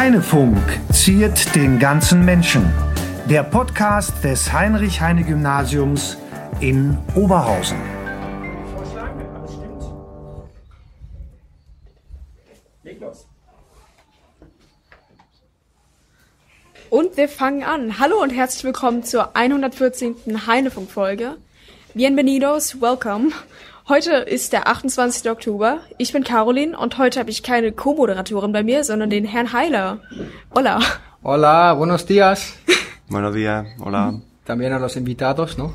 Heinefunk ziert den ganzen Menschen. Der Podcast des Heinrich-Heine-Gymnasiums in Oberhausen. Und wir fangen an. Hallo und herzlich willkommen zur 114. Heinefunk-Folge. Bienvenidos, welcome. Heute ist der 28. Oktober. Ich bin Caroline und heute habe ich keine Co-Moderatorin bei mir, sondern den Herrn Heiler. Hola. Hola, buenos días. Buenos días, hola. También a los invitados, ¿no?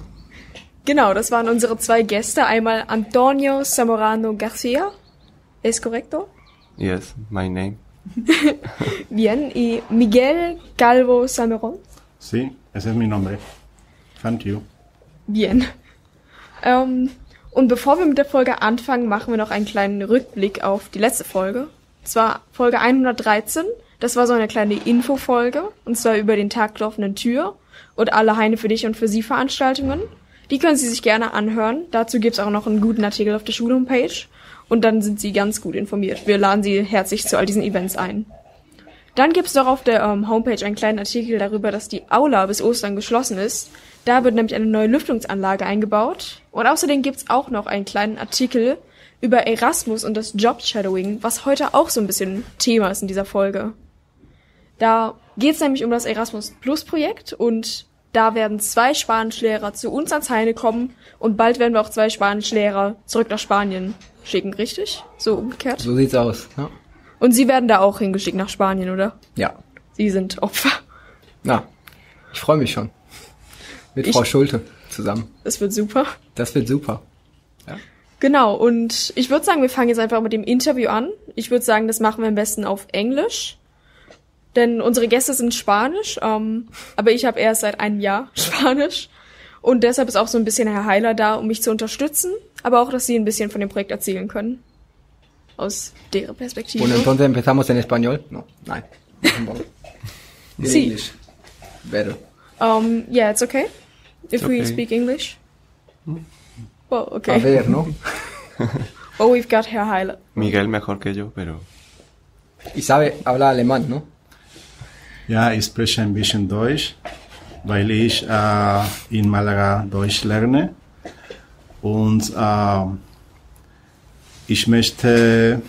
Genau, das waren unsere zwei Gäste. Einmal Antonio Zamorano Garcia. ¿Es correcto? Yes, my name. Bien. Y Miguel Calvo Sameron. Sí, ese es mi nombre. Thank you. Bien. Ähm, und bevor wir mit der Folge anfangen, machen wir noch einen kleinen Rückblick auf die letzte Folge. zwar Folge 113. Das war so eine kleine Infofolge. Und zwar über den Tag der offenen Tür und alle Heine für dich und für sie Veranstaltungen. Die können Sie sich gerne anhören. Dazu gibt's auch noch einen guten Artikel auf der Schulhomepage. Und dann sind Sie ganz gut informiert. Wir laden Sie herzlich zu all diesen Events ein. Dann gibt's doch auf der ähm, Homepage einen kleinen Artikel darüber, dass die Aula bis Ostern geschlossen ist. Da wird nämlich eine neue Lüftungsanlage eingebaut. Und außerdem gibt's auch noch einen kleinen Artikel über Erasmus und das Job-Shadowing, was heute auch so ein bisschen Thema ist in dieser Folge. Da geht's nämlich um das Erasmus Plus Projekt und da werden zwei Spanischlehrer zu uns ans Heine kommen und bald werden wir auch zwei Spanischlehrer zurück nach Spanien schicken, richtig? So umgekehrt. So sieht's aus. Ja. Und Sie werden da auch hingeschickt nach Spanien, oder? ja. Sie sind Opfer. Na, ich freue mich schon. Mit Ich- Frau Schulte zusammen. Das wird super. Das wird super. Genau, und ich würde sagen, wir fangen jetzt einfach mit dem Interview an. Ich würde sagen, das machen wir am besten auf Englisch. Denn unsere Gäste sind Spanisch, ähm, aber ich habe erst seit einem Jahr Spanisch. Und deshalb ist auch so ein bisschen Herr Heiler da, um mich zu unterstützen, aber auch, dass Sie ein bisschen von dem Projekt erzählen können. Aus deren Perspektive. Bueno, entonces empezamos en español. No, nein. In Sí. English. Better. Um, yeah, it's okay. If we okay. speak English. Well, A okay. ver, ¿no? Well, we've got Herr Heiler. Miguel mejor que yo, pero Y sabe, habla alemán, ¿no? Ja, ich spreche ein bisschen Deutsch, weil ich äh, in Malaga Deutsch lerne. Und äh, ich möchte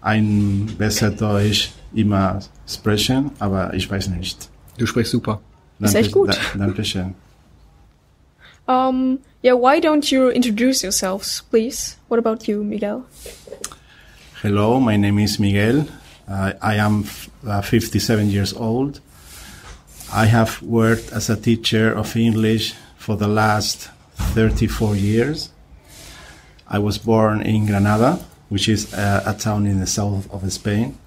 ein besser Deutsch immer sprechen, aber ich weiß nicht. Du sprichst super. Ist echt gut. Da, Dankeschön. Um, yeah, why don't you introduce yourselves, please? What about you, Miguel? Hello, my name is Miguel. Uh, I am f- uh, 57 years old. I have worked as a teacher of English for the last 34 years. I was born in Granada, which is a town in the south of Spain.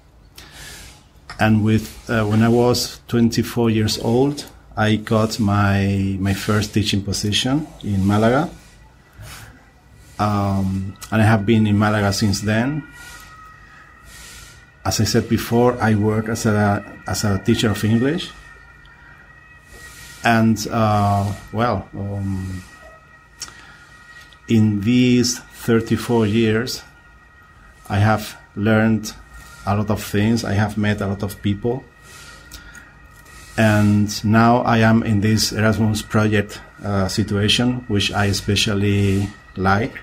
And with uh, when I was 24 years old, I got my my first teaching position in Malaga. Um, and I have been in Malaga since then as I said before, I work as a as a teacher of English, and uh, well, um, in these 34 years, I have learned a lot of things. I have met a lot of people, and now I am in this Erasmus project uh, situation, which I especially like.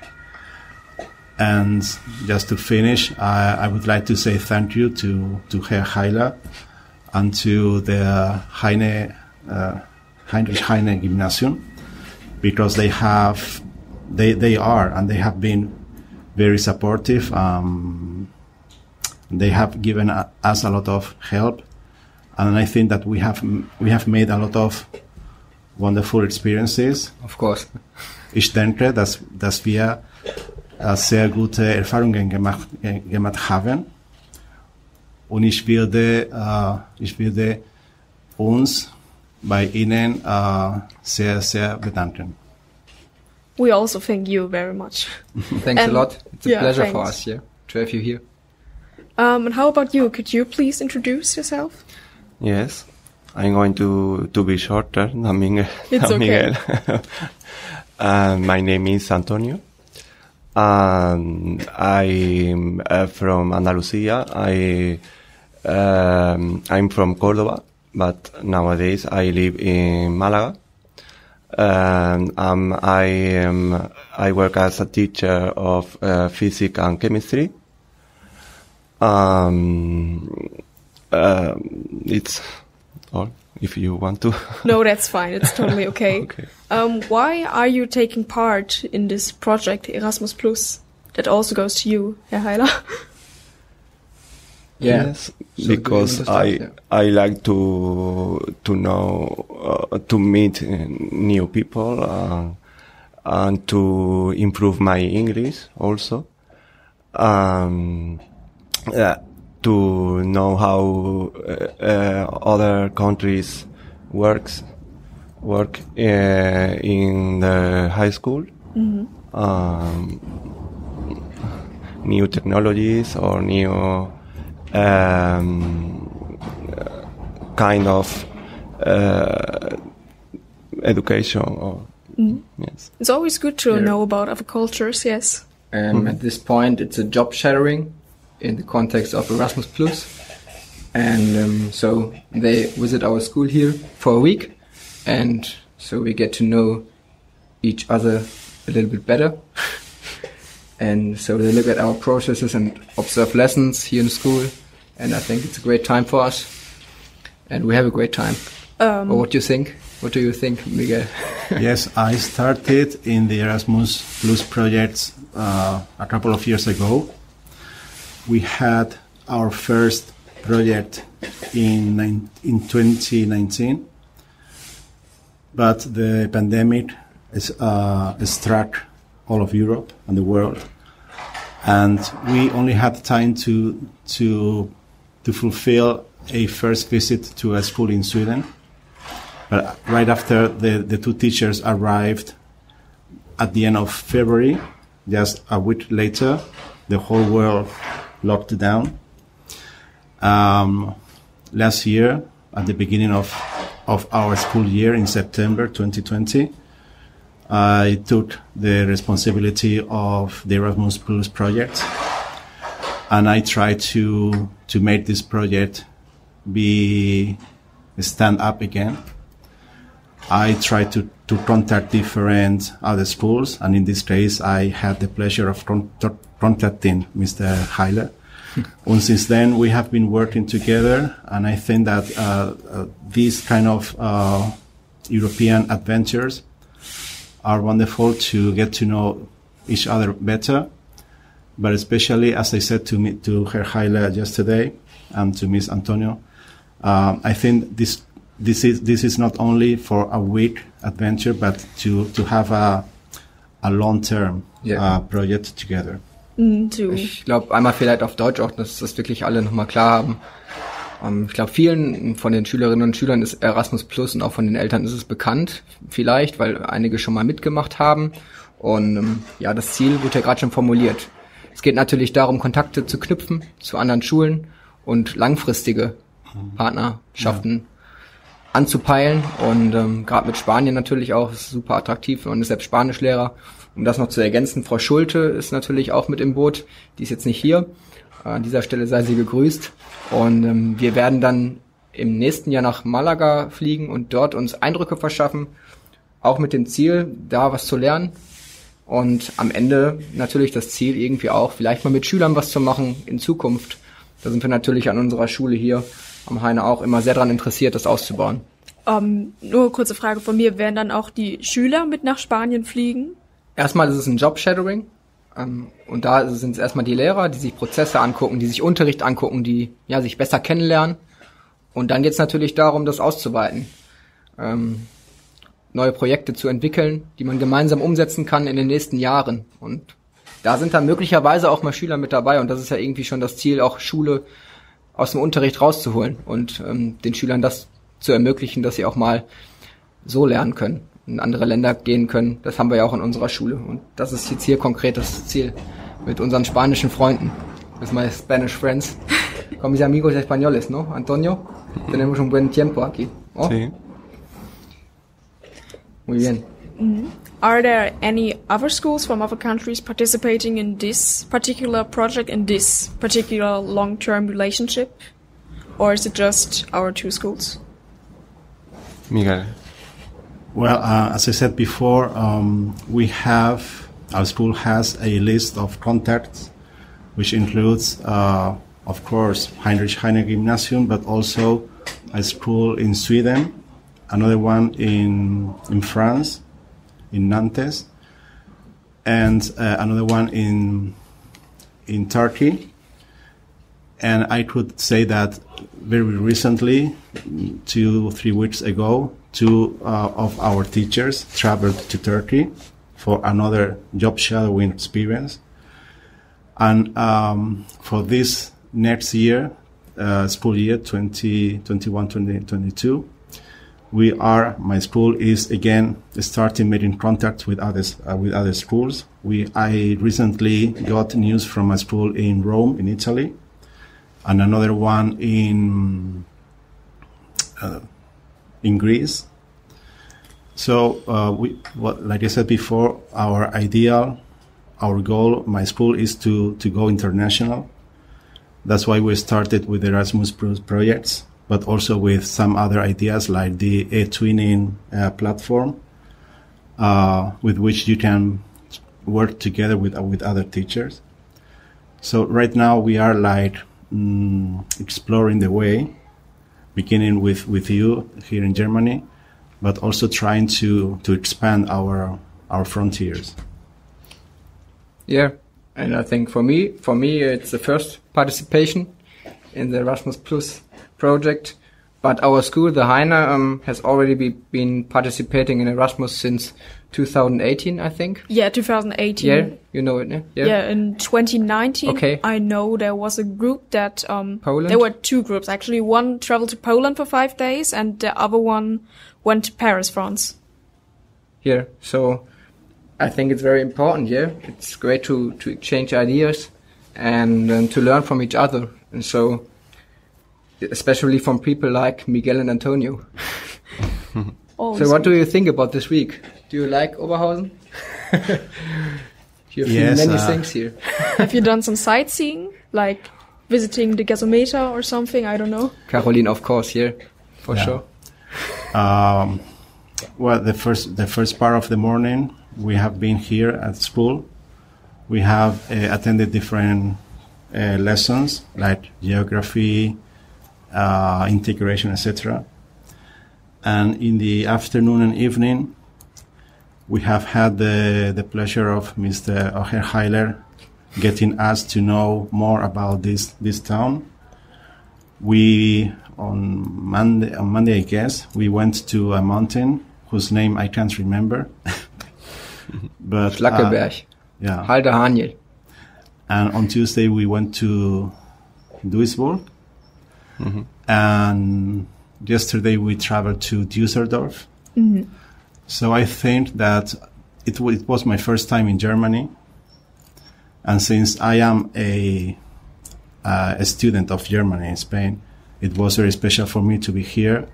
And just to finish, I, I would like to say thank you to, to Herr Heiler and to the Heine, uh, Heinrich Heine Gymnasium because they have, they, they are and they have been very supportive. Um, they have given a- us a lot of help. And I think that we have, we have made a lot of wonderful experiences. Of course. Ich denke, dass, dass wir äh, sehr gute Erfahrungen gemacht, gemacht haben. Und ich würde, äh, ich würde uns bei Ihnen äh, sehr, sehr bedanken. We also thank you very much. Thanks Um, a lot. It's a yeah, pleasure for us, yeah, to have you here. Um, and how about you? Could you please introduce yourself? yes, I'm going to to be shorter than Miguel. It's than okay. Miguel. uh, my name is Antonio. Um, I'm uh, from Andalusia. I um, I'm from Cordoba, but nowadays I live in Malaga. And um, I I work as a teacher of uh, physics and chemistry. Um, uh, it's all if you want to. No, that's fine. It's totally okay. Okay. Um, why are you taking part in this project Erasmus Plus? That also goes to you, Herr Heiler. Yeah. Yes, So because I start? I like to to know uh, to meet uh, new people uh, and to improve my English also. Um, uh, to know how uh, uh, other countries works work uh, in the high school. Um, new technologies or new um, kind of uh, education or yes It's always good to Yeah. know about other cultures, yes. Um, At this point, it's a job sharing in the context of Erasmus Plus, and um, so they visit our school here for a week, and so we get to know each other a little bit better. and so they look at our processes and observe lessons here in school, and I think it's a great time for us, and we have a great time. Um, Or what do you think? What do you think, Miguel? yes, I started in the Erasmus Plus projects uh, a couple of years ago. We had our first project in nine, in 2019, but the pandemic is, uh, struck all of Europe and the world, and we only had time to to to fulfill a first visit to a school in Sweden. But right after the, the two teachers arrived at the end of February, just a week later, the whole world locked down. Um, last year, at the beginning of, of our school year in September 2020, I took the responsibility of the Erasmus Plus project, and I try to to make this project be stand up again. I try to, to contact different other schools, and in this case, I had the pleasure of con- contacting Mr. Heiler. and since then, we have been working together, and I think that uh, uh, these kind of uh, European adventures are wonderful to get to know each other better. But especially, as I said to me, to Herr Heiler yesterday, and to Miss Antonio, um, I think this this is this is not only for a week adventure, but to to have a a long term Yeah. uh, project together. mm, Ich glaube, einmal vielleicht auf Deutsch auch, dass das wirklich alle nochmal klar haben. Ähm, ich glaube, vielen von den Schülerinnen und Schülern ist Erasmus Plus und auch von den Eltern ist es bekannt, vielleicht, weil einige schon mal mitgemacht haben. Und ähm, ja, das Ziel wurde ja gerade schon formuliert. Es geht natürlich darum, Kontakte zu knüpfen zu anderen Schulen und langfristige Partnerschaften anzupeilen. Und ähm, gerade mit Spanien natürlich auch, ist super attraktiv. Man ist selbst Spanischlehrer. Um das noch zu ergänzen, Frau Schulte ist natürlich auch mit im Boot. Die ist jetzt nicht hier. An dieser Stelle sei sie gegrüßt. Und ähm, wir werden dann im nächsten Jahr nach Malaga fliegen und dort uns Eindrücke verschaffen. Auch mit dem Ziel, da was zu lernen. Und am Ende natürlich das Ziel irgendwie auch, vielleicht mal mit Schülern was zu machen in Zukunft. Da sind wir natürlich an unserer Schule hier am Heine auch immer sehr daran interessiert, das auszubauen. ähm, nur kurze Frage von mir, werden dann auch die Schüler mit nach Spanien fliegen? Erstmal ist es ein Job-Shadowing. Ähm, und da sind es erstmal die Lehrer, die sich Prozesse angucken, die sich Unterricht angucken, die ja sich besser kennenlernen. Und dann geht es natürlich darum, das auszuweiten. Ähm, neue Projekte zu entwickeln, die man gemeinsam umsetzen kann in den nächsten Jahren. Und da sind dann möglicherweise auch mal Schüler mit dabei. Und das ist ja irgendwie schon das Ziel, auch Schule aus dem Unterricht rauszuholen und ähm, den Schülern das zu ermöglichen, dass sie auch mal so lernen können, in andere Länder gehen können. Das haben wir ja auch in unserer Schule. Und das ist jetzt hier konkret das Ziel mit unseren spanischen Freunden. With my Spanish friends. Con mis amigos españoles, ¿no? Antonio, tenemos un buen tiempo aquí. ¿oh? Sí. Muy bien. Are there any other schools from other countries participating in this particular project, in this particular long-term relationship? or is it just our two schools? Miguel. Well, uh, as I said before, um, we have our school has a list of contacts, which includes, uh, of course, Heinrich Heine Gymnasium, but also a school in Sweden, another one in in France, in Nantes, and uh, another one in in Turkey. And I could say that very recently, two three weeks ago, two uh, of our teachers traveled to Turkey for another job shadowing experience. And um, for this next year, uh, school year 2021 2022, we are my school is again starting making contact with others uh, with other schools. We I recently got news from a school in Rome in Italy, and another one in uh, in Greece. So uh, we, what, like I said before, our ideal, our goal, my school is to to go international. That's why we started with Erasmus projects, but also with some other ideas like the e-twinning uh, platform, uh, with which you can work together with with other teachers. So right now we are like mm, exploring the way, beginning with with you here in Germany, but also trying to to expand our our frontiers. Yeah, and I think for me, for me, it's the first participation in the Erasmus Plus project. But our school, the Heine, um, has already be, been participating in Erasmus since 2018, I think. Yeah, 2018. Yeah, you know it, yeah? Yeah, in 2019, Okay. I know there was a group that um Poland? there were two groups actually. One traveled to Poland for 5 days and the other one went to Paris, France. Yeah, so I think it's very important. Yeah, it's great to to exchange ideas and um, to learn from each other, and so especially from people like Miguel and Antonio. Oh, So, what do you think about this week? Do you like Oberhausen? You've Yes, seen many uh, things here. have you done some sightseeing like visiting the gasometer or something? I don't know. Caroline, of course, here for Yeah. sure. Um, well, the first the first part of the morning we have been here at school. We have uh, attended different uh, lessons like geography, uh, integration, etc. And in the afternoon and evening, we have had the the pleasure of Mr. Oher Heiler getting us to know more about this this town. We on Monday, on Monday, I guess, we went to a mountain whose name I can't remember. but uh, Schlackeberg, yeah. Halde Haniel. And on Tuesday we went to Duisburg. And yesterday we traveled to Düsseldorf. So I think that it, wa- it was my first time in Germany. And since I am a, uh, a student of Germany in Spain, it was very special for me to be here.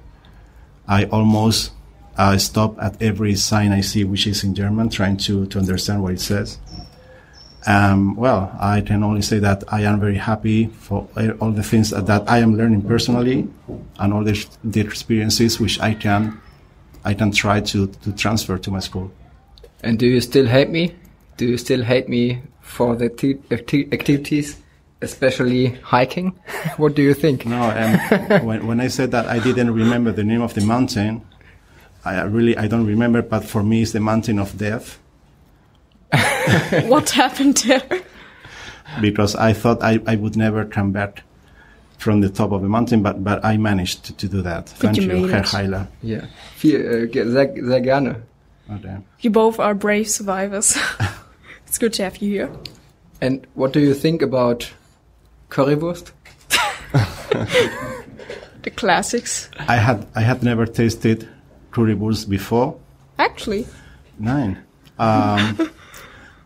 I almost uh, stop at every sign I see which is in German, trying to, to understand what it says. Um, well, I can only say that I am very happy for all the things that I am learning personally and all the, the experiences which I can I can try to, to transfer to my school. And do you still hate me? Do you still hate me for the acti- acti- activities, especially hiking? what do you think? No, um, when, when I said that I didn't remember the name of the mountain, I really I don't remember, but for me it's the mountain of death what happened there? because I thought I, I would never come back from the top of a mountain, but but I managed to, to do that. Thank you you, Herr it. Heiler. Yeah, Viel, äh, uh, sehr, sehr gerne. Oh, okay. You both are brave survivors. it's good to have you here. And what do you think about Currywurst? The classics. I had I had never tasted currywurst before. Actually, Nein. Ähm,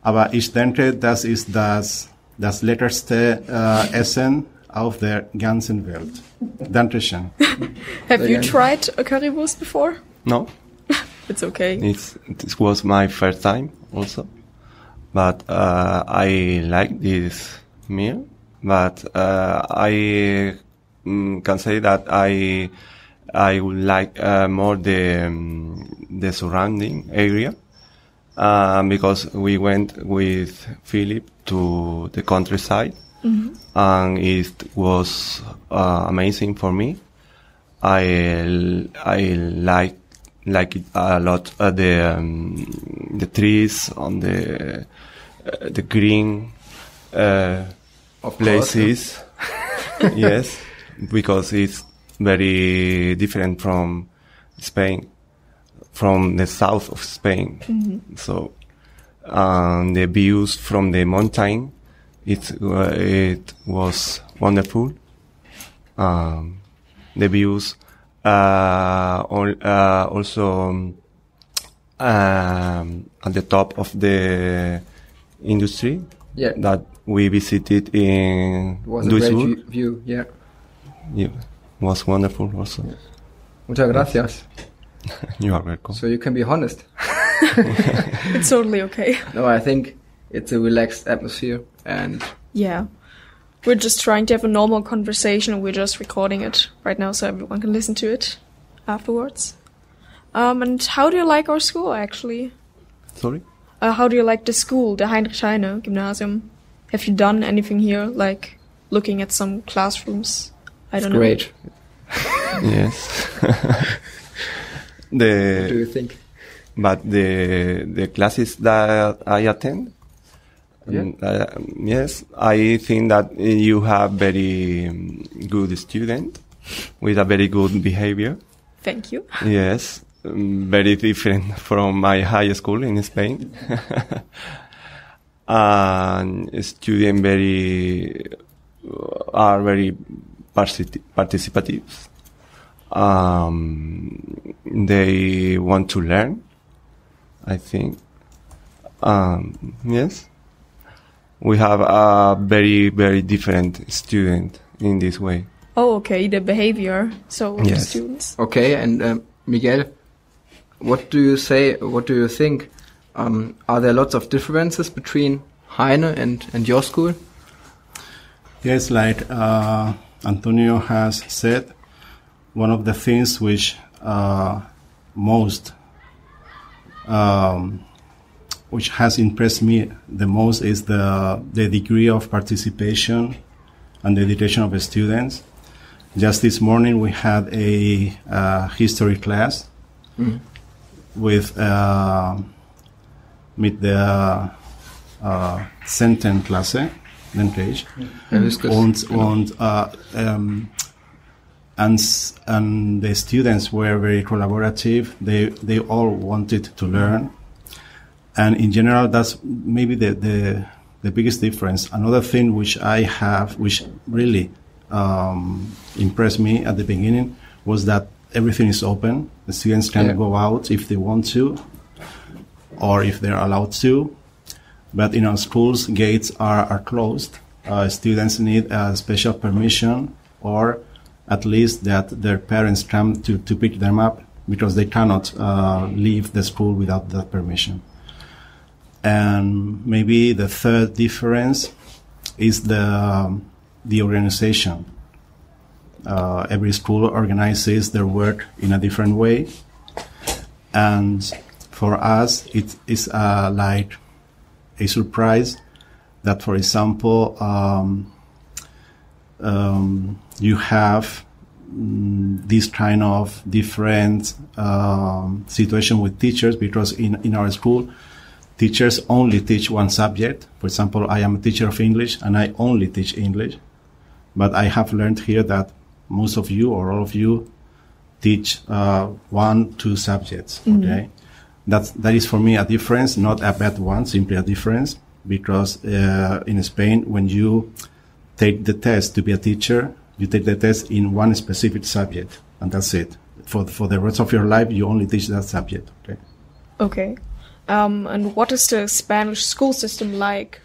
aber ich denke, das ist das, das leckerste äh, Essen auf der ganzen Welt. Dankeschön. have you tried a currywurst before? No, It's okay. it's, this was my first time also, but uh, I like this meal. But uh, I mm, can say that I I would like uh, more the um, the surrounding area um, because we went with Philip to the countryside and it was uh, amazing for me. I I like like it a lot uh, the um, the trees on the uh, the green uh, Of places. yes, because it's very different from Spain, from the south of Spain. So um, the views from the mountain, it uh, it was wonderful. Um, the views uh, al- uh, also um, um, at the top of the industry Yeah. that we visited in It was a great view, view, yeah. Yeah, was wonderful also. Muchas gracias. You are welcome. So you can be honest. It's totally okay. No, I think it's a relaxed atmosphere and Yeah. We're just trying to have a normal conversation. We're just recording it right now so everyone can listen to it afterwards. Um, and how do you like our school, actually? Sorry? Uh, how do you like the school, the Heinrich Heine Gymnasium? Have you done anything here, like looking at some classrooms? I don't know. great. Yes. What do you think? but the the classes that I attend. Yeah. um, uh, yes, I think that you have very um, good student with a very good behavior. Thank you. Yes, um, very different from my high school in Spain. and students very are very particip- participative. Um, they want to learn. I think. Um, yes, we have a very very different student in this way. Oh, okay, the behavior. So the Yes. students. Okay, and um, Miguel, what do you say? What do you think? Um, are there lots of differences between Heine and, and your school? Yes, like uh, Antonio has said, one of the things which uh, most, um, which has impressed me the most is the the degree of participation and dedication of the students. Just this morning, we had a uh, history class with uh, mit der uh, Sentenklasse, denke ich. Ja, Hüskes, Und, genau. und uh, um, and, and the students were very collaborative. They, they all wanted to learn. And in general, that's maybe the, the, the biggest difference. Another thing which I have, which really um, impressed me at the beginning, was that everything is open. The students can Yeah. go out if they want to, or if they're allowed to. But in our schools, gates are, are closed. Uh, students need a special permission or at least that their parents come to, to pick them up because they cannot uh, leave the school without that permission. And maybe the third difference is the, um, the organization. Uh, every school organizes their work in a different way. And for us, it is uh, like a surprise that, for example, um, um, you have mm, this kind of different um, situation with teachers because in, in our school, teachers only teach one subject. For example, I am a teacher of English and I only teach English. But I have learned here that most of you or all of you teach uh, one, two subjects. Okay, that's that is for me a difference, not a bad one, simply a difference. Because uh, in Spain, when you take the test to be a teacher, you take the test in one specific subject, and that's it. For for the rest of your life, you only teach that subject. Okay. Okay. Um, and what is the Spanish school system like?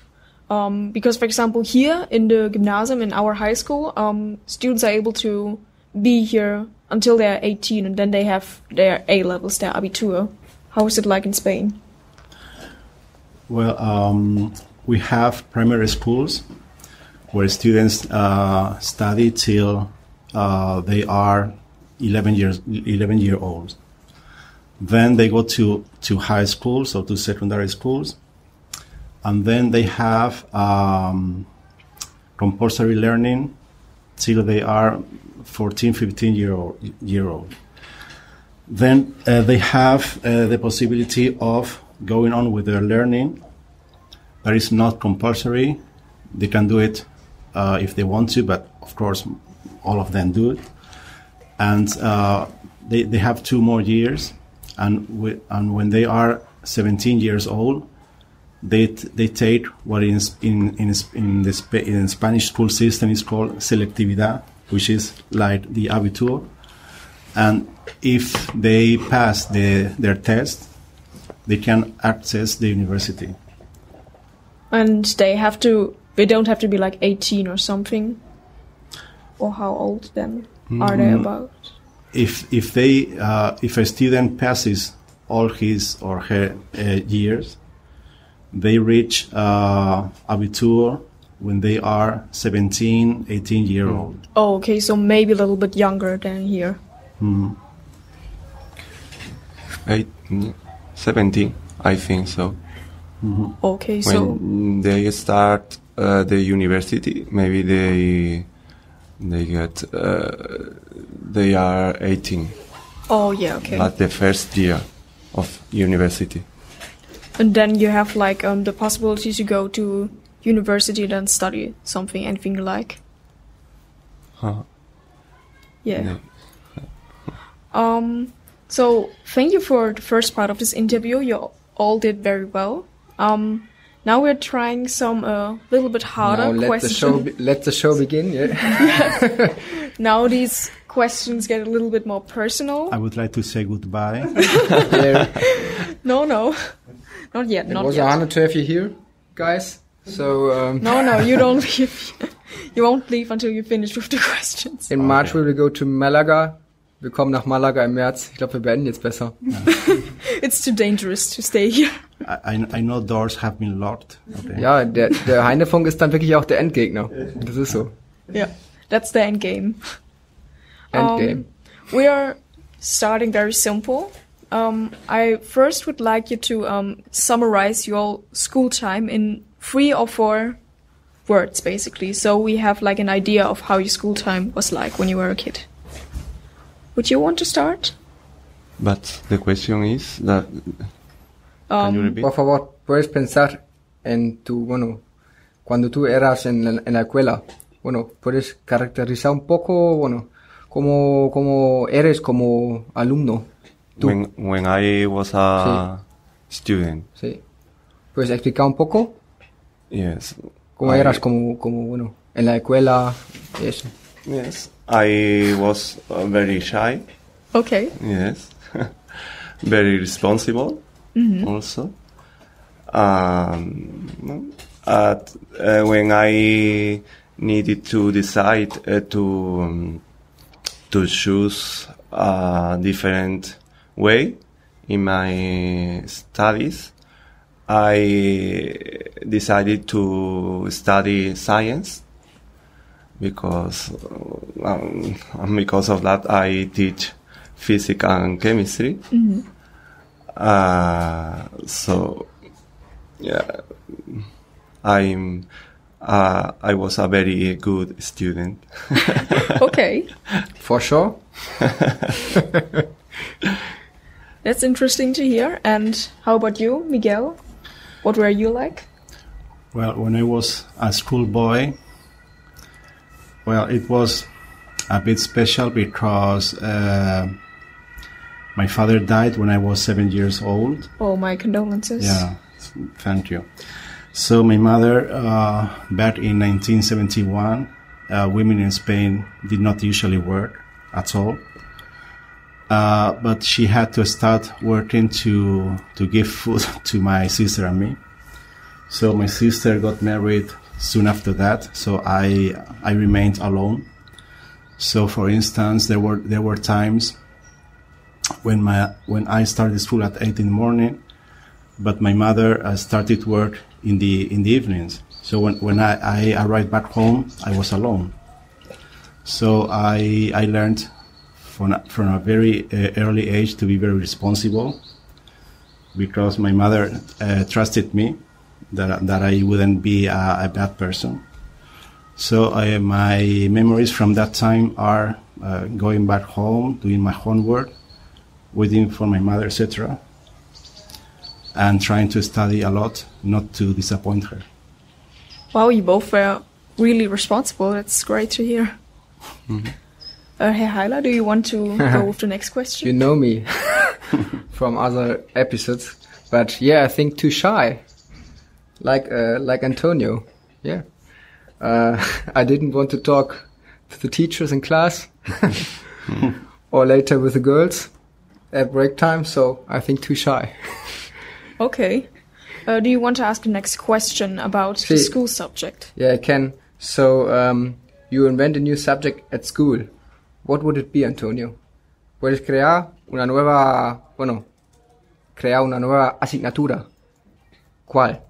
Um, because, for example, here in the gymnasium, in our high school, um, students are able to be here until they're 18 and then they have their A levels, their Abitur. How is it like in Spain? Well, um, we have primary schools where students uh, study till uh, they are 11 years 11 year olds. Then they go to to high schools or to secondary schools, and then they have um, compulsory learning till they are 14, 15 year old. Year old. Then uh, they have uh, the possibility of going on with their learning. That is not compulsory. They can do it uh, if they want to, but of course, all of them do it. And uh, they, they have two more years. And, we, and when they are 17 years old, they, t- they take what is in, in, in the Sp- in Spanish school system is called selectividad, which is like the abitur. And if they pass the, their test, they can access the university. And they have to, they don't have to be like 18 or something. Or how old then are they about? If if they uh, if a student passes all his or her uh, years, they reach uh, abitur when they are 17, 18 year old. Oh, okay, so maybe a little bit younger than here. Eight, mm, 17, I think so. Okay, so when they start uh, the university, maybe they they get uh, they are 18 oh yeah, okay. at the first year of university. And then you have like um the possibility to go to university and then study something, anything you like. Huh. Yeah. Yeah. Um. So thank you for the first part of this interview. You all did very well. Um. Now we're trying some uh, little bit harder now let the questions. show be- let the show begin. Yeah. now these questions get a little bit more personal. I would like to say goodbye. yeah. No, no, not yet. It not was yet. an honor to have you here, guys. So um, No, no, you don't leave. you won't leave until you finish with the questions. in March we will go to Malaga. Wir kommen nach Malaga im März. Ich glaube, wir beenden jetzt besser. It's too dangerous to stay here. I, I, know doors have been locked. Okay. Ja, der, der Heinefunk ist dann wirklich auch der Endgegner. Das ist so. Yeah, that's the end game. Endgame. We are starting very simple. Um, I first would like you to um, summarize your school time in three or four words, basically. So we have like an idea of how your school time was like when you were a kid. Would you want to start? But the question is that can you Um, repeat? Por favor, puedes pensar en tu, bueno, cuando tú eras en la, en la escuela. Bueno, puedes caracterizar un poco, bueno, cómo, cómo eres como alumno. Tú. When when I was a student, Sí. ¿Puedes explicar un poco yes. cómo I- eras como, como, bueno, en la escuela eso? Yes, I was uh, very shy. okay. Yes, very responsible. Also, um, at uh, when I needed to decide uh, to um, to choose a different way in my studies, I decided to study science because um, and because of that I teach physics and chemistry. Uh, so yeah, I'm uh, I was a very good student. Okay. For sure. That's interesting to hear. And how about you, Miguel? What were you like? Well, when I was a schoolboy, well, it was a bit special because uh, my father died when I was seven years old. Oh, my condolences. Yeah, thank you. So my mother, uh, back in 1971, uh, women in Spain did not usually work at all. Uh, but she had to start working to to give food to my sister and me. So my sister got married soon after that. So I I remained alone. So for instance, there were there were times when my when I started school at eight in the morning, but my mother uh, started work in the in the evenings. So when when I, I arrived back home, I was alone. So I I learned from from a very uh, early age to be very responsible because my mother uh, trusted me that that I wouldn't be a, a bad person. So uh, my memories from that time are uh, going back home, doing my homework, waiting for my mother, etc., and trying to study a lot, not to disappoint her. Wow, you both were really responsible. That's great to hear. Uh, hey, Heiler, do you want to go with the next question? You know me from other episodes, but yeah, I think too shy, like uh, like Antonio. Yeah, uh, I didn't want to talk to the teachers in class or later with the girls at break time, so I think too shy. Okay. Uh, do you want to ask the next question about the school subject? Yeah, I can. So um, you invent a new subject at school. What would it be, Antonio? Puedes crear una nueva, bueno, crear una nueva asignatura. ¿Cuál?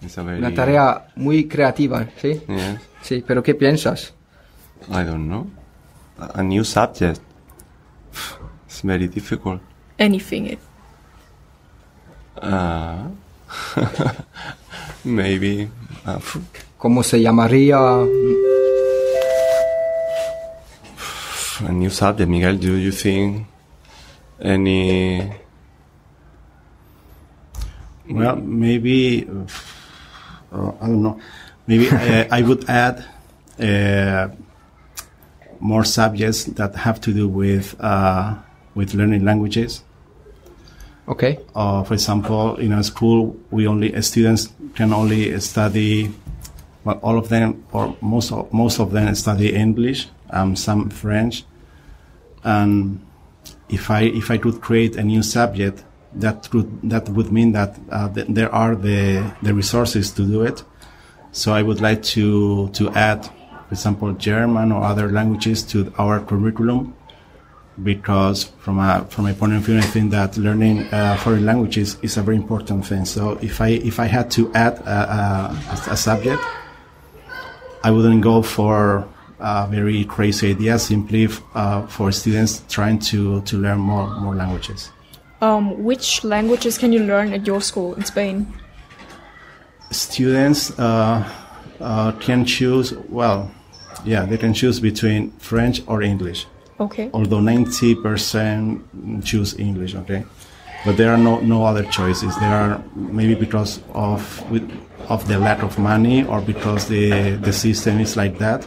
It's a very, Una tarea muy creativa, ¿sí? Yes. Sí, pero ¿qué piensas? I don't know. A new subject. It's very difficult. Anything. It. Uh, maybe uh, ¿Cómo se llamaría? a new subject. Miguel, do you think any? Well, maybe uh, I don't know. Maybe uh, I would add uh, more subjects that have to do with uh, with learning languages. Okay. Uh, for example, in a school, we only students can only study. Well, all of them, or most of, most of them, study English, um, some French, and if I if I could create a new subject, that would that would mean that uh, th- there are the the resources to do it. So I would like to to add, for example, German or other languages to our curriculum, because from a from a point of view, I think that learning uh, foreign languages is a very important thing. So if I if I had to add a, a, a subject, I wouldn't go for a very crazy idea. Simply uh, for students trying to to learn more more languages. Um, which languages can you learn at your school in Spain? students uh, uh, can choose well yeah they can choose between french or english Okay. although 90% choose english okay but there are no, no other choices there are maybe because of with, of the lack of money or because the, the system is like that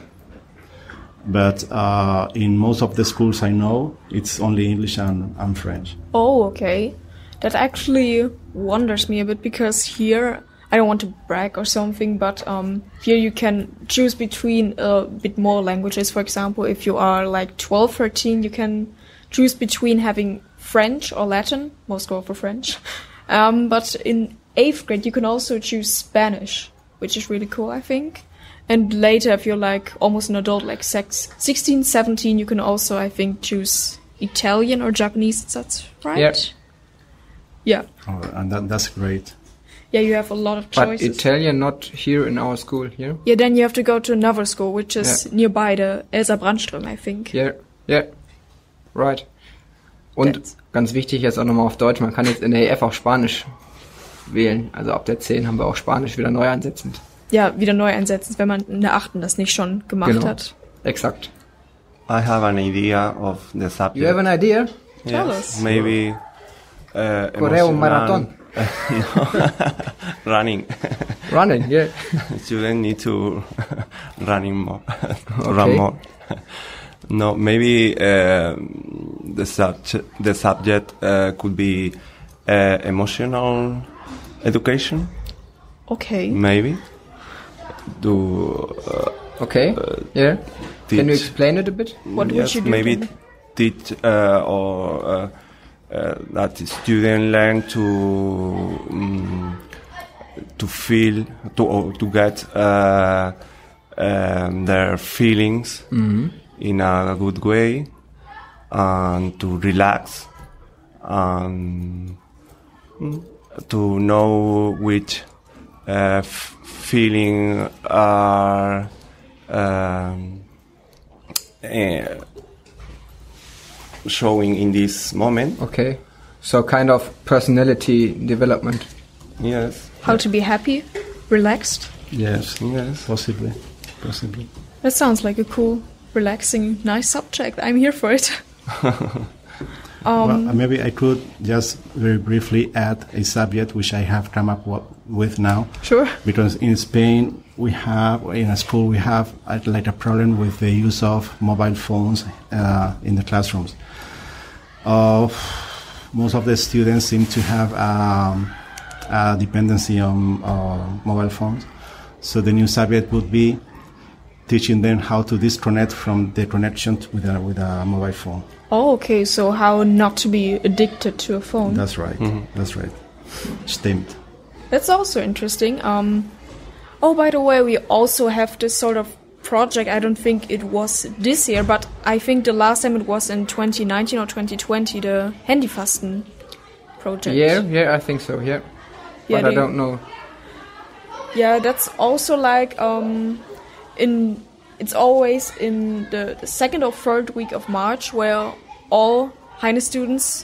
but uh, in most of the schools i know it's only english and, and french Oh, okay. That actually wonders me a bit because here I don't want to brag or something, but um, here you can choose between a bit more languages. For example, if you are like 12, 13, you can choose between having French or Latin. Most go for French. Um, but in eighth grade, you can also choose Spanish, which is really cool, I think. And later, if you're like almost an adult, like sex, 16, 17, you can also, I think, choose Italian or Japanese. That's right. Yeah. Yeah. oh, and that, that's great Yeah, you have a lot of But choices. Italian not here in our school here. yeah, then you have to go to another school, which is nearby the Elsa Brandström, I think. Yeah, yeah, right. Und That's- ganz wichtig jetzt auch nochmal auf Deutsch, man kann jetzt in der EF auch Spanisch wählen. Also ab der 10 haben wir auch Spanisch wieder neu ansetzend. Ja, wieder neu einsetzen, wenn man in der achten das nicht schon gemacht Genau. hat. Exakt. I have an idea of the subject. You have an idea? Tell us. Maybe. Uh, Correo Marathon. running. Running, yeah. Students need to running more, Okay. run more. No, maybe uh, the subject the subject uh, could be uh, emotional education. Okay. Maybe do uh, Okay, yeah. Can you explain it a bit? What would yes, you do maybe then? teach uh, or uh, uh, that the student learn to um, to feel to or to get uh, um, their feelings in a good way and to relax and mm, to know which uh, f- feeling are um, uh, showing in this moment. Okay. So kind of personality development. Yes, How to be happy, relaxed. Yes, yes. possibly, possibly. That sounds like a cool, relaxing, nice subject. I'm here for it. well, uh, maybe I could just very briefly add a subject which I have come up wa- with now. Sure. Because in Spain, we have, in a school, we have uh, like a problem with the use of mobile phones uh, in the classrooms. Uh, most of the students seem to have um, a dependency on uh, mobile phones. So the new subject would be teaching them how to disconnect from the connection with a, with a mobile phone. Oh, okay. So how not to be addicted to a phone? That's right. That's right. Stimmt. That's also interesting. Um, oh, by the way, we also have this sort of project. I don't think it was this year, but I think the last time it was in 2019 or 2020, the Handyfasten project. Yeah, yeah, I think so. Yeah. Yeah, but I don't know. Yeah, that's also like um, in. It's always in the, the second or third week of March where all Heine students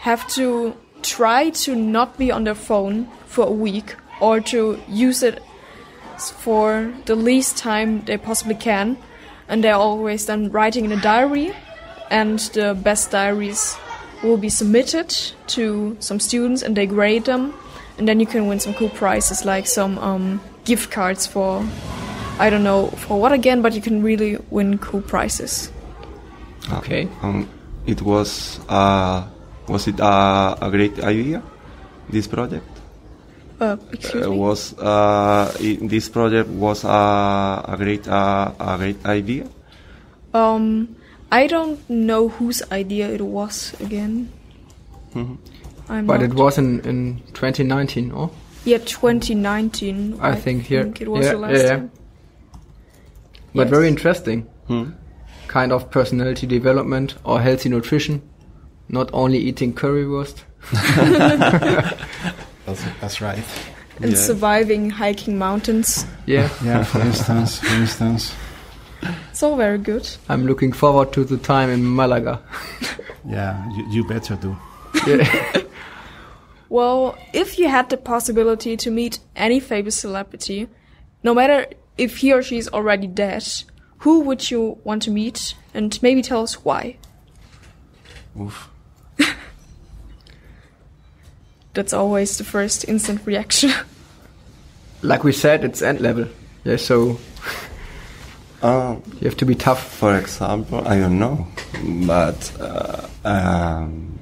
have to try to not be on their phone for a week or to use it for the least time they possibly can. And they're always then writing in a diary, and the best diaries will be submitted to some students and they grade them. And then you can win some cool prizes like some um, gift cards for, I don't know for what again, but you can really win cool prizes. Okay. Um, it was uh, was it uh, a great idea? This project Uh, excuse uh, me. was uh, i this project was uh, a great uh, a great idea. Um, I don't know whose idea it was again. I'm But it was in, in 2019, or? yeah 2019. I think here- it was yeah, the last yeah, yeah. time. But Yes. very interesting. Hmm. Kind of personality development or healthy nutrition. Not only eating currywurst. That's, that's right. And Yeah. surviving hiking mountains. Yeah. Yeah, for instance, for instance. It's all very good. I'm looking forward to the time in Malaga. Yeah, you, you better do. Well, if you had the possibility to meet any famous celebrity, no matter if he or she is already dead, who would you want to meet? And maybe tell us why. Oof. That's always the first instant reaction. Like we said, it's end level. Yeah, so Uh, you have to be tough. for example, I don't know, but uh, um,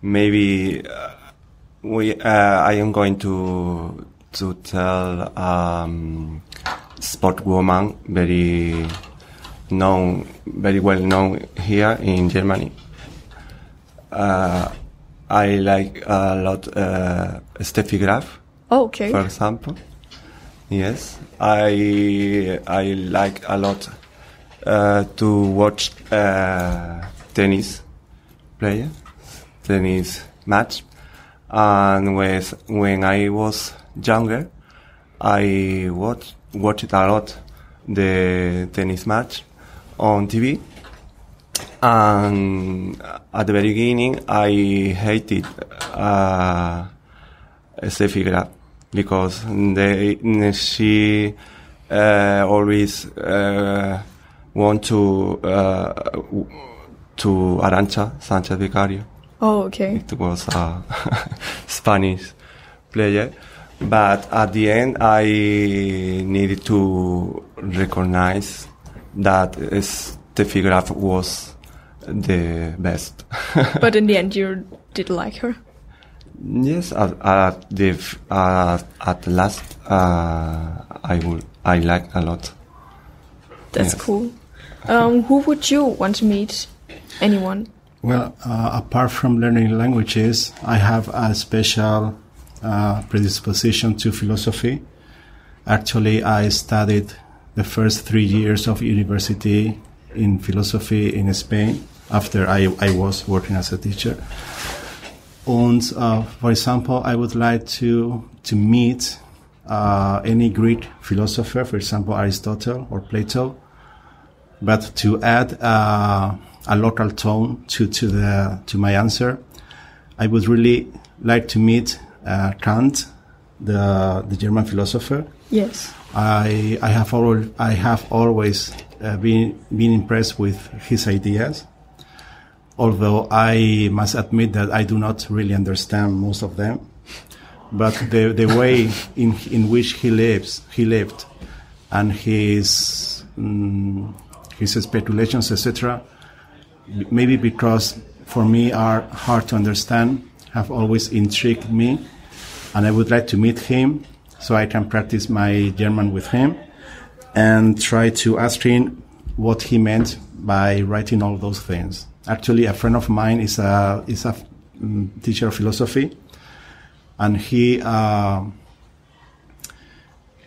maybe uh, we. Uh, I am going to to tell um, sport woman very known, very well known here in Germany. I like a lot uh, Steffi Graf Oh, okay. for example. Yes, I I like a lot uh, to watch uh, tennis player, tennis match, and with, when I was younger, I watch, watched a lot the tennis match on TV. And at the very beginning, I hated uh, Steffi Graf because they, she uh, always uh, want to uh, to Arantxa Sanchez Vicario. Oh, okay. It was a Spanish player, but at the end I needed to recognize that Steffi Graf was the best. But in the end, you did like her. Yes, at, at the uh, at last, uh, I will I like a lot. That's Yes. cool. Um, who would you want to meet? Anyone? Well, uh, apart from learning languages, I have a special uh, predisposition to philosophy. Actually, I studied the first three years of university in philosophy in Spain after I, I was working as a teacher. And uh, for example, I would like to to meet uh, any Greek philosopher, for example, Aristotle or Plato, but to add uh, a local tone to, to the to my answer, I would really like to meet uh, Kant, the the German philosopher. Yes. I I have al- I have always uh, been been impressed with his ideas. Although I must admit that I do not really understand most of them, but the the way in in which he lives he lived, and his mm, his speculations etc. Maybe because for me are hard to understand, have always intrigued me, and I would like to meet him so I can practice my German with him and try to ask him what he meant by writing all those things. Actually, a friend of mine is a is a mm, teacher of philosophy, and he uh,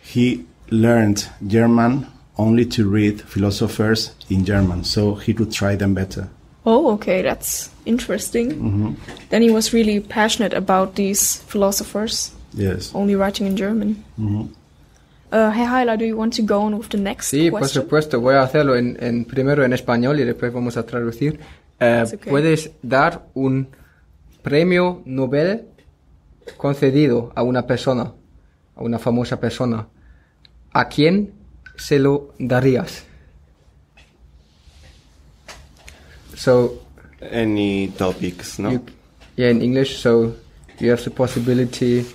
he learned German only to read philosophers in German, so he could try them better. Oh, okay, that's interesting. Then he was really passionate about these philosophers, Yes. only writing in German. Uh, hey, Heiler, do you want to go on with the next Sí, por supuesto. Voy a hacerlo en, en- primero en español y después vamos a traducir. Eh, okay. Puedes dar un premio Nobel concedido a una persona, a una famosa persona. ¿A quién se lo darías? So, Any topics, no? you, yeah, in English, so you have the possibility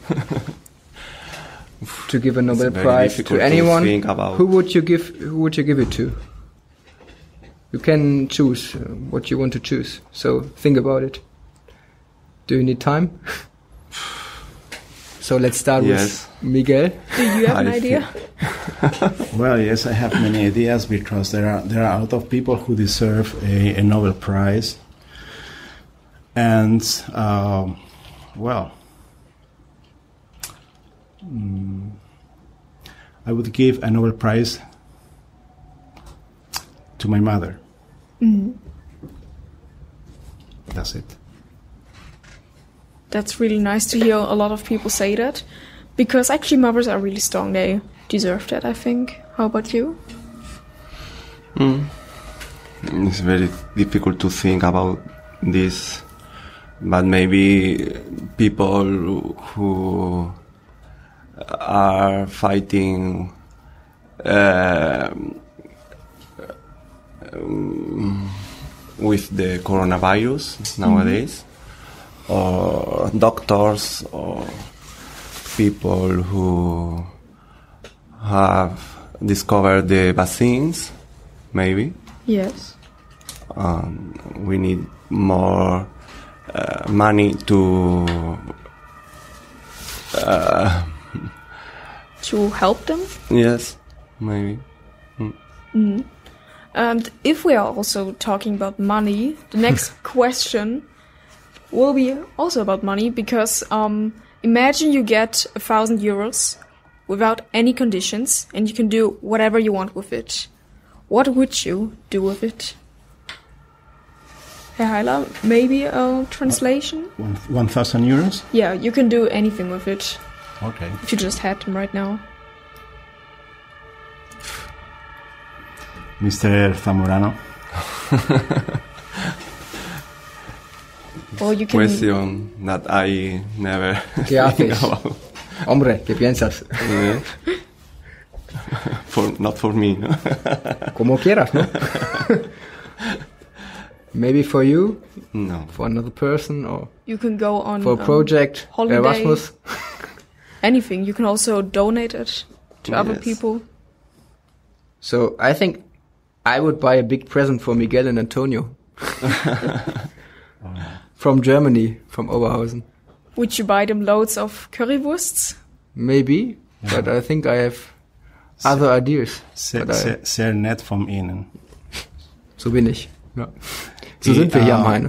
to give a Nobel Prize to anyone. Who would you give? Who would you give it to? You can choose uh, what you want to choose. So think about it. Do you need time? so let's start Yes. with Miguel. Do you have an I idea? Well, yes, I have many ideas because there are there are a lot of people who deserve a, a Nobel Prize, and um, well, mm, I would give a Nobel Prize to my mother. That's it. That's really nice to hear a lot of people say that. Because actually, mothers are really strong. They deserve that, I think. How about you? It's very difficult to think about this, but maybe people who are fighting uh, um, with the coronavirus nowadays, or doctors, or people who have discovered the vaccines, maybe. Yes. um, we need more uh, money to uh, To help them? yes maybe And if we are also talking about money, the next question will be also about money because um, imagine you get a thousand euros without any conditions and you can do whatever you want with it. What would you do with it? Herr Heiler, maybe a translation? One one thousand euros. Yeah, you can do anything with it Okay. if you just had them right now. Mr. Zamorano. Or you can. question that I never ¿Qué think haces? about. Hombre, ¿qué piensas? For not for me no? Como quieras, ¿no? Maybe for you, no for another person, or You can go on for a um, project, holiday. Erasmus. anything. You can also donate it to other people. So I think I would buy a big present for Miguel and Antonio. from Germany, from Oberhausen. Would you buy them loads of currywursts? Maybe, but I think I have other ideas. Sehr, I- sehr, sehr nett vom Ihnen. So bin ich. Ja. So Die, sind wir hier äh, am Main.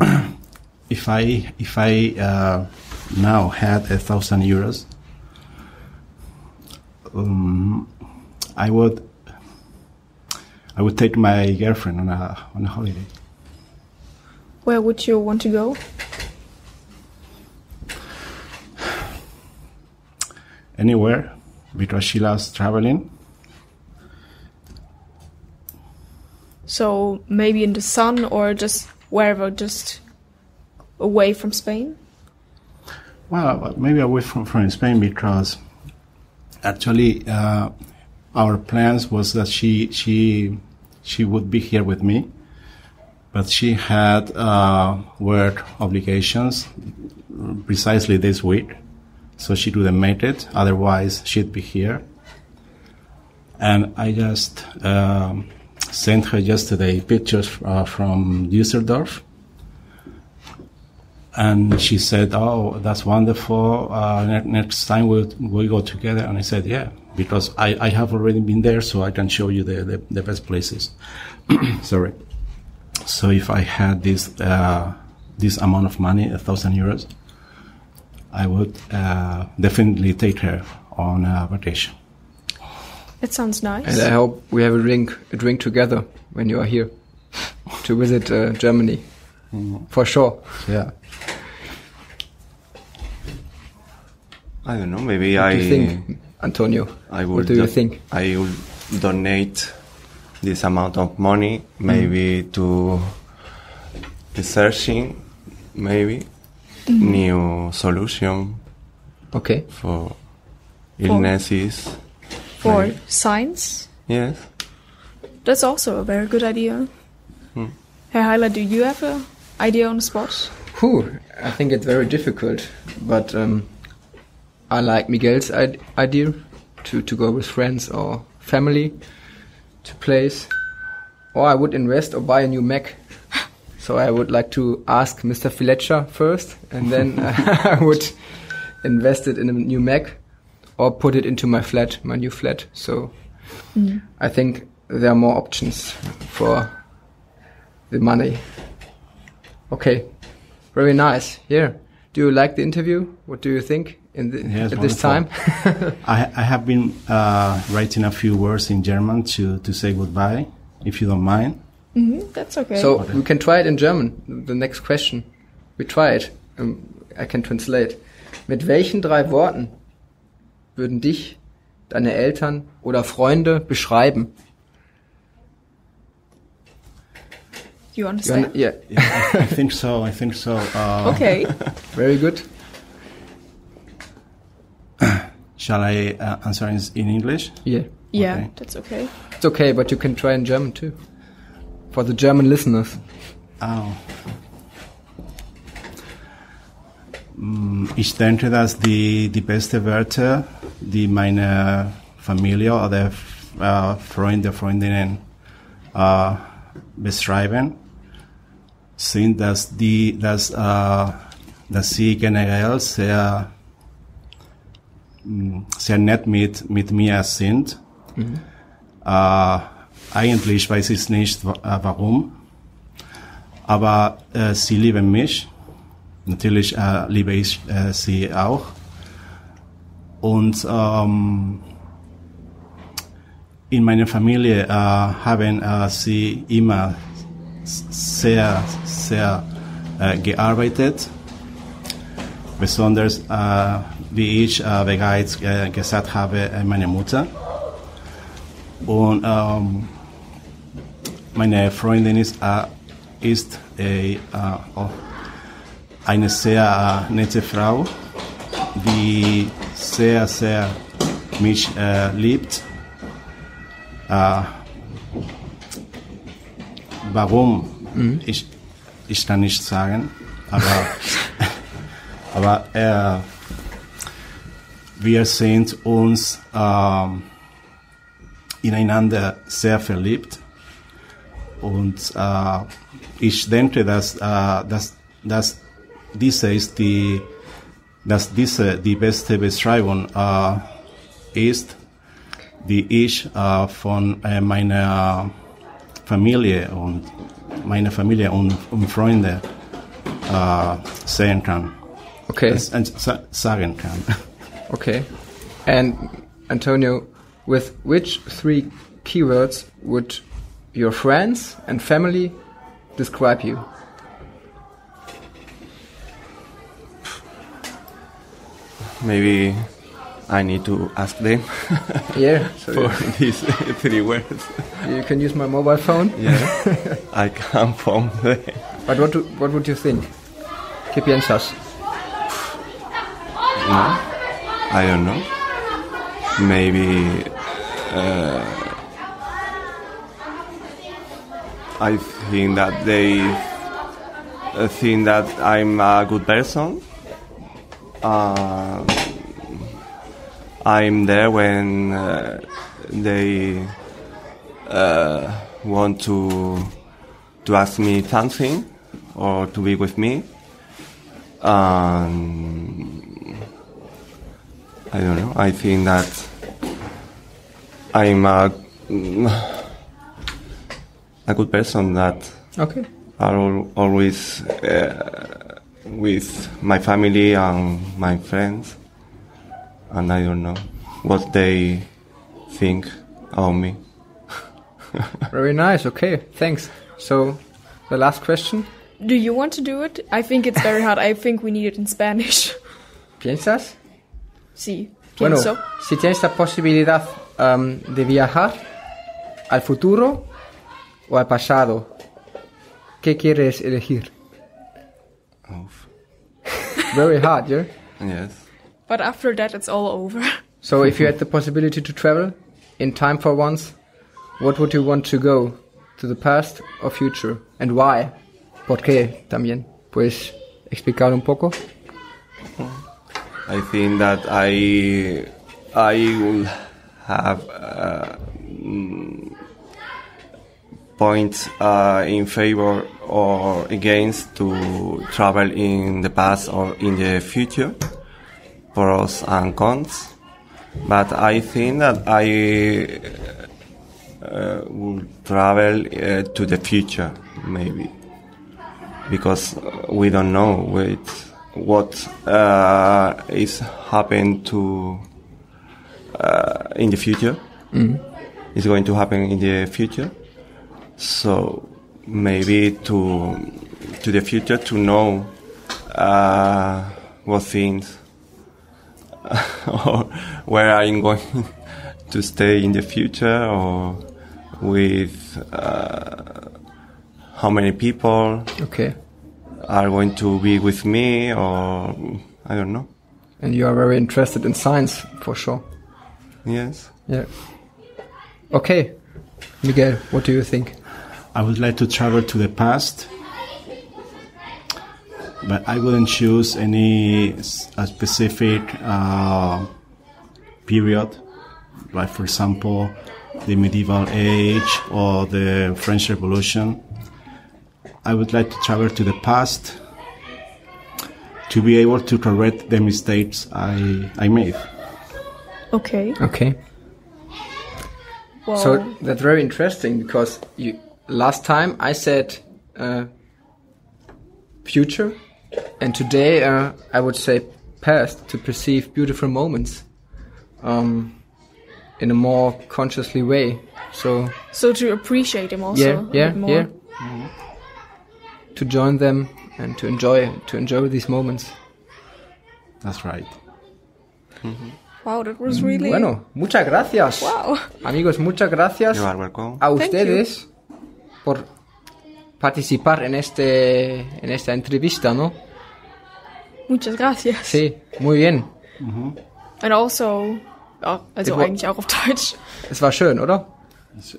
If I if I uh, now had a thousand euros, um, I would I would take my girlfriend on a on a holiday. Where would you want to go? Anywhere, because she loves traveling. So maybe in the sun or just wherever, just away from Spain. Well, maybe away from, from Spain because actually uh, our plans was that she she she would be here with me, but she had uh, work obligations precisely this week, so she couldn't make it. Otherwise, she'd be here. And I just um, sent her yesterday pictures uh, from Düsseldorf and she said, "Oh, that's wonderful. Uh, ne- next time we'll we go together." And I said, "Yeah, because I, I have already been there, so I can show you the the, the best places." Sorry. So if I had this uh, this amount of money, a thousand euros, I would uh, definitely take her on a vacation. It sounds nice. And I hope we have a drink, a drink together when you are here to visit uh, Germany. Mm. For sure. Yeah. I don't know. Maybe What I. do you think, Antonio? I would. What do you think? I will donate this amount of money, maybe mm. to researching, maybe mm-hmm. new solution Okay. for illnesses. For maybe. science, Yes. that's also a very good idea. Hmm. Herr Heiler, do you have a idea on the spot? Whew, I think it's very difficult, but um, I like Miguel's idea to, to go with friends or family to place. Or I would invest or buy a new Mac. So I would like to ask Mr. Fletcher first, and then I would invest it in a new Mac or put it into my flat, my new flat. So I think there are more options for the money. Okay, very nice. Yeah. Do you like the interview? What do you think in the, Yes, at this wonderful. time? I, I have been uh, writing a few words in German to, to say goodbye, if you don't mind. hmm that's okay. so we can try it in German. The next question. We try it. Um, I can translate. Mit welchen drei Worten würden dich deine Eltern oder Freunde beschreiben? You You understand? un- yeah, I think so. I think so. Uh, Okay. very good. Shall I uh, answer in, in English? Yeah. yeah, Okay. that's okay. It's okay, but you can try in German too. For the German listeners. Oh. Mm, Ich denke, dass die, die beste Wörter, die meine Familie oder äh, Freunde, Freundinnen äh, beschreiben, sind, dass die, dass, äh, dass sie generell sehr, mm, sehr nett mit, mit mir sind. Äh, eigentlich weiß ich nicht, äh, warum. Aber äh, sie lieben mich. Natürlich äh, liebe ich äh, sie auch. Und ähm, in meiner Familie äh, haben äh, sie immer sehr, sehr äh, gearbeitet. Besonders, äh, wie ich äh, bereits äh, gesagt habe, äh, meine Mutter. Und ähm, meine Freundin ist, äh, ist oh, eine sehr nette Frau, die sehr, sehr mich liebt. Äh, warum? Ich, ich kann nicht sagen, aber, aber äh, wir sind uns ähm, ineinander sehr verliebt. Und äh, ich denke, dass, äh, dass, dass diese ist die, dass diese die beste Beschreibung äh, ist, die ich äh, von äh, meiner Familie und meiner Familie und, und Freunde äh, sehen kann, Okay. äh, sa- sagen kann. Okay. And Antonio, with which three keywords would your friends and family describe you? Maybe I need to ask them Yeah. for So these three words. you can use my mobile phone. Yeah, I can't find them. But what do, what would you think? ¿Qué piensas? No, I don't know. Maybe uh, I think that they uh, think that I'm a good person. Uh, I'm there when uh, they uh, want to to ask me something or to be with me. Um, I don't know. I think that I'm a, a good person that Okay. are al- always uh, with my family and my friends, and I don't know what they think of me. Very nice. Okay. Thanks. So the last question. Do you want to do it? I think it's very hard. I think we need it in Spanish. ¿Piensas? Sí, Bueno, si tienes la posibilidad um, de viajar al futuro o al pasado, ¿qué quieres elegir? Oof. Very hard, yeah? Yes. But after that, it's all over. So if you had the possibility to travel in time for once, what would you want to go? To the past or future? And why? ¿Por qué también? ¿Puedes explicar un poco? I think that I I will have uh, points uh, in favor or against to travel in the past or in the future, pros and cons. But I think that I uh, will travel uh, to the future, maybe. Because we don't know with what uh, is happen to uh, in the future. Is going to happen in the future. So maybe to to the future to know uh, what things or where are you going to stay in the future or with uh, how many people Okay. are going to be with me or I don't know. And you are very interested in science, for sure. Yes. Yeah. Okay. Miguel, what do you think? I would like to travel to the past, but I wouldn't choose any s- a specific uh, period, like for example, the medieval age or the French Revolution. I would like to travel to the past to be able to correct the mistakes I, I made. Okay. Okay. Well, So that's very interesting because you last time I said uh, future, and today uh, I would say past to perceive beautiful moments um, in a more consciously way. So so to appreciate them also. yeah, a yeah, bit more. yeah. To join them and to enjoy to enjoy these moments. That's right. Wow, that was really. Bueno, muchas gracias, Wow. amigos. Muchas gracias. You are welcome. a Thank ustedes por participar en este en esta entrevista, ¿no? Muchas gracias. Sí, muy bien. And also, ja, also It wa- eigentlich auch auf Deutsch. Es war schön, oder?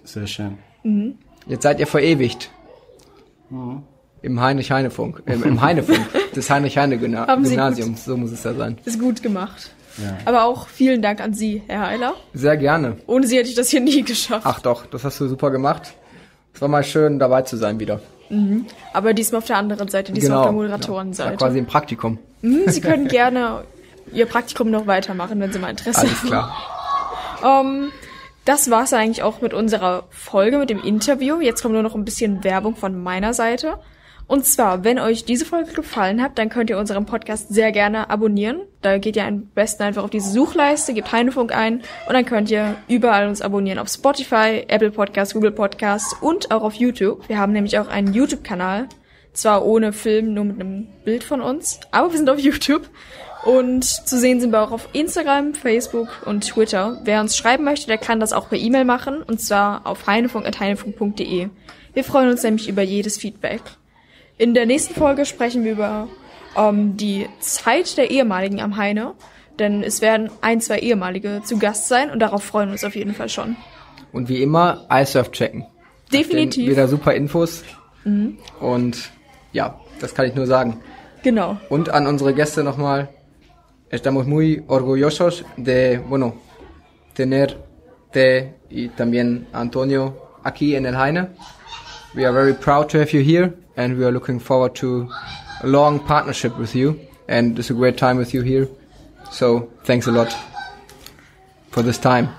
Sehr schön. Jetzt seid ihr verewigt. Im Heinrich-Heine-Funk. Im, im Heinefunk des Haben Sie Heinrich-Heine-Gymnasiums. So muss es ja sein. Ist gut gemacht. Aber auch vielen Dank an Sie, Herr Heiler. Sehr gerne. Ohne Sie hätte ich das hier nie geschafft. Ach doch, das hast du super gemacht. Es war mal schön dabei zu sein wieder. Aber diesmal auf der anderen Seite, diesmal auf der Moderatorenseite. Ja, quasi im Praktikum. Hm, Sie können gerne Ihr Praktikum noch weitermachen, wenn Sie mal Interesse Alles haben. klar. Ähm, das war's eigentlich auch mit unserer Folge, mit dem Interview. Jetzt kommt nur noch ein bisschen Werbung von meiner Seite. Und zwar, wenn euch diese Folge gefallen hat, dann könnt ihr unseren Podcast sehr gerne abonnieren. Da geht ihr am besten einfach auf diese Suchleiste, gebt Heinefunk ein und dann könnt ihr überall uns abonnieren. Auf Spotify, Apple Podcasts, Google Podcasts und auch auf YouTube. Wir haben nämlich auch einen YouTube-Kanal. Zwar ohne Film, nur mit einem Bild von uns, aber wir sind auf YouTube. Und zu sehen sind wir auch auf Instagram, Facebook und Twitter. Wer uns schreiben möchte, der kann das auch per E-Mail machen, und zwar auf heinefunk.heinefunk.de. Wir freuen uns nämlich über jedes Feedback. In der nächsten Folge sprechen wir über ähm, die Zeit der ehemaligen am Heine, denn es werden ein, zwei ehemalige zu Gast sein und darauf freuen wir uns auf jeden Fall schon. Und wie immer, iSurf checken. Definitiv. Wieder super Infos. Und ja, das kann ich nur sagen. Genau. Und an unsere Gäste nochmal, estamos muy orgullosos de, bueno, tenerte y también Antonio aquí en el Heine. We are very proud to have you here and we are looking forward to a long partnership with you and it's a great time with you here. So thanks a lot for this time.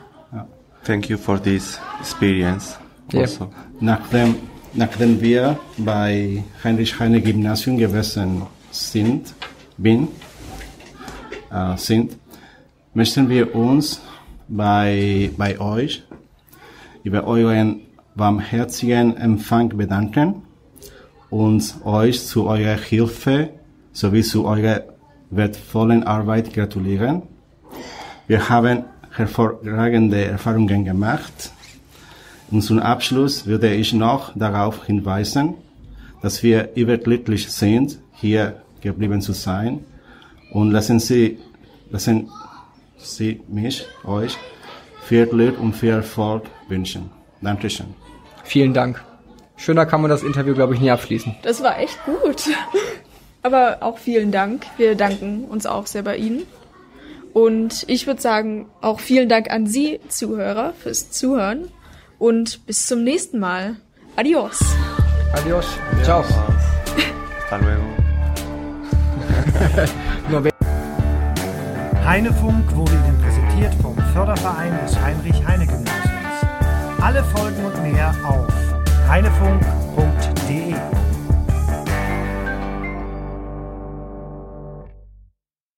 Thank you for this experience. Also. Nachdem, nachdem wir bei Heinrich Heine Gymnasium gewesen sind, bin, äh, sind, möchten wir uns bei, bei euch über euren warmherzigen Empfang bedanken und euch zu eurer Hilfe sowie zu eurer wertvollen Arbeit gratulieren. Wir haben hervorragende Erfahrungen gemacht. Und zum Abschluss würde ich noch darauf hinweisen, dass wir überglücklich sind, hier geblieben zu sein. Und lassen Sie, lassen Sie mich euch viel Glück und viel Erfolg wünschen. Dankeschön. Vielen Dank. Schöner kann man das Interview, glaube ich, nie abschließen. Das war echt gut. Aber auch vielen Dank. Wir danken uns auch sehr bei Ihnen. Und ich würde sagen, auch vielen Dank an Sie, Zuhörer, fürs Zuhören. Und bis zum nächsten Mal. Adios. Adios. Ciao. Hasta luego. Heinefunk wurde Ihnen präsentiert vom Förderverein des Heinrich-Heine-Gymnasiums. Alle Folgen und mehr auf reinefunk.de.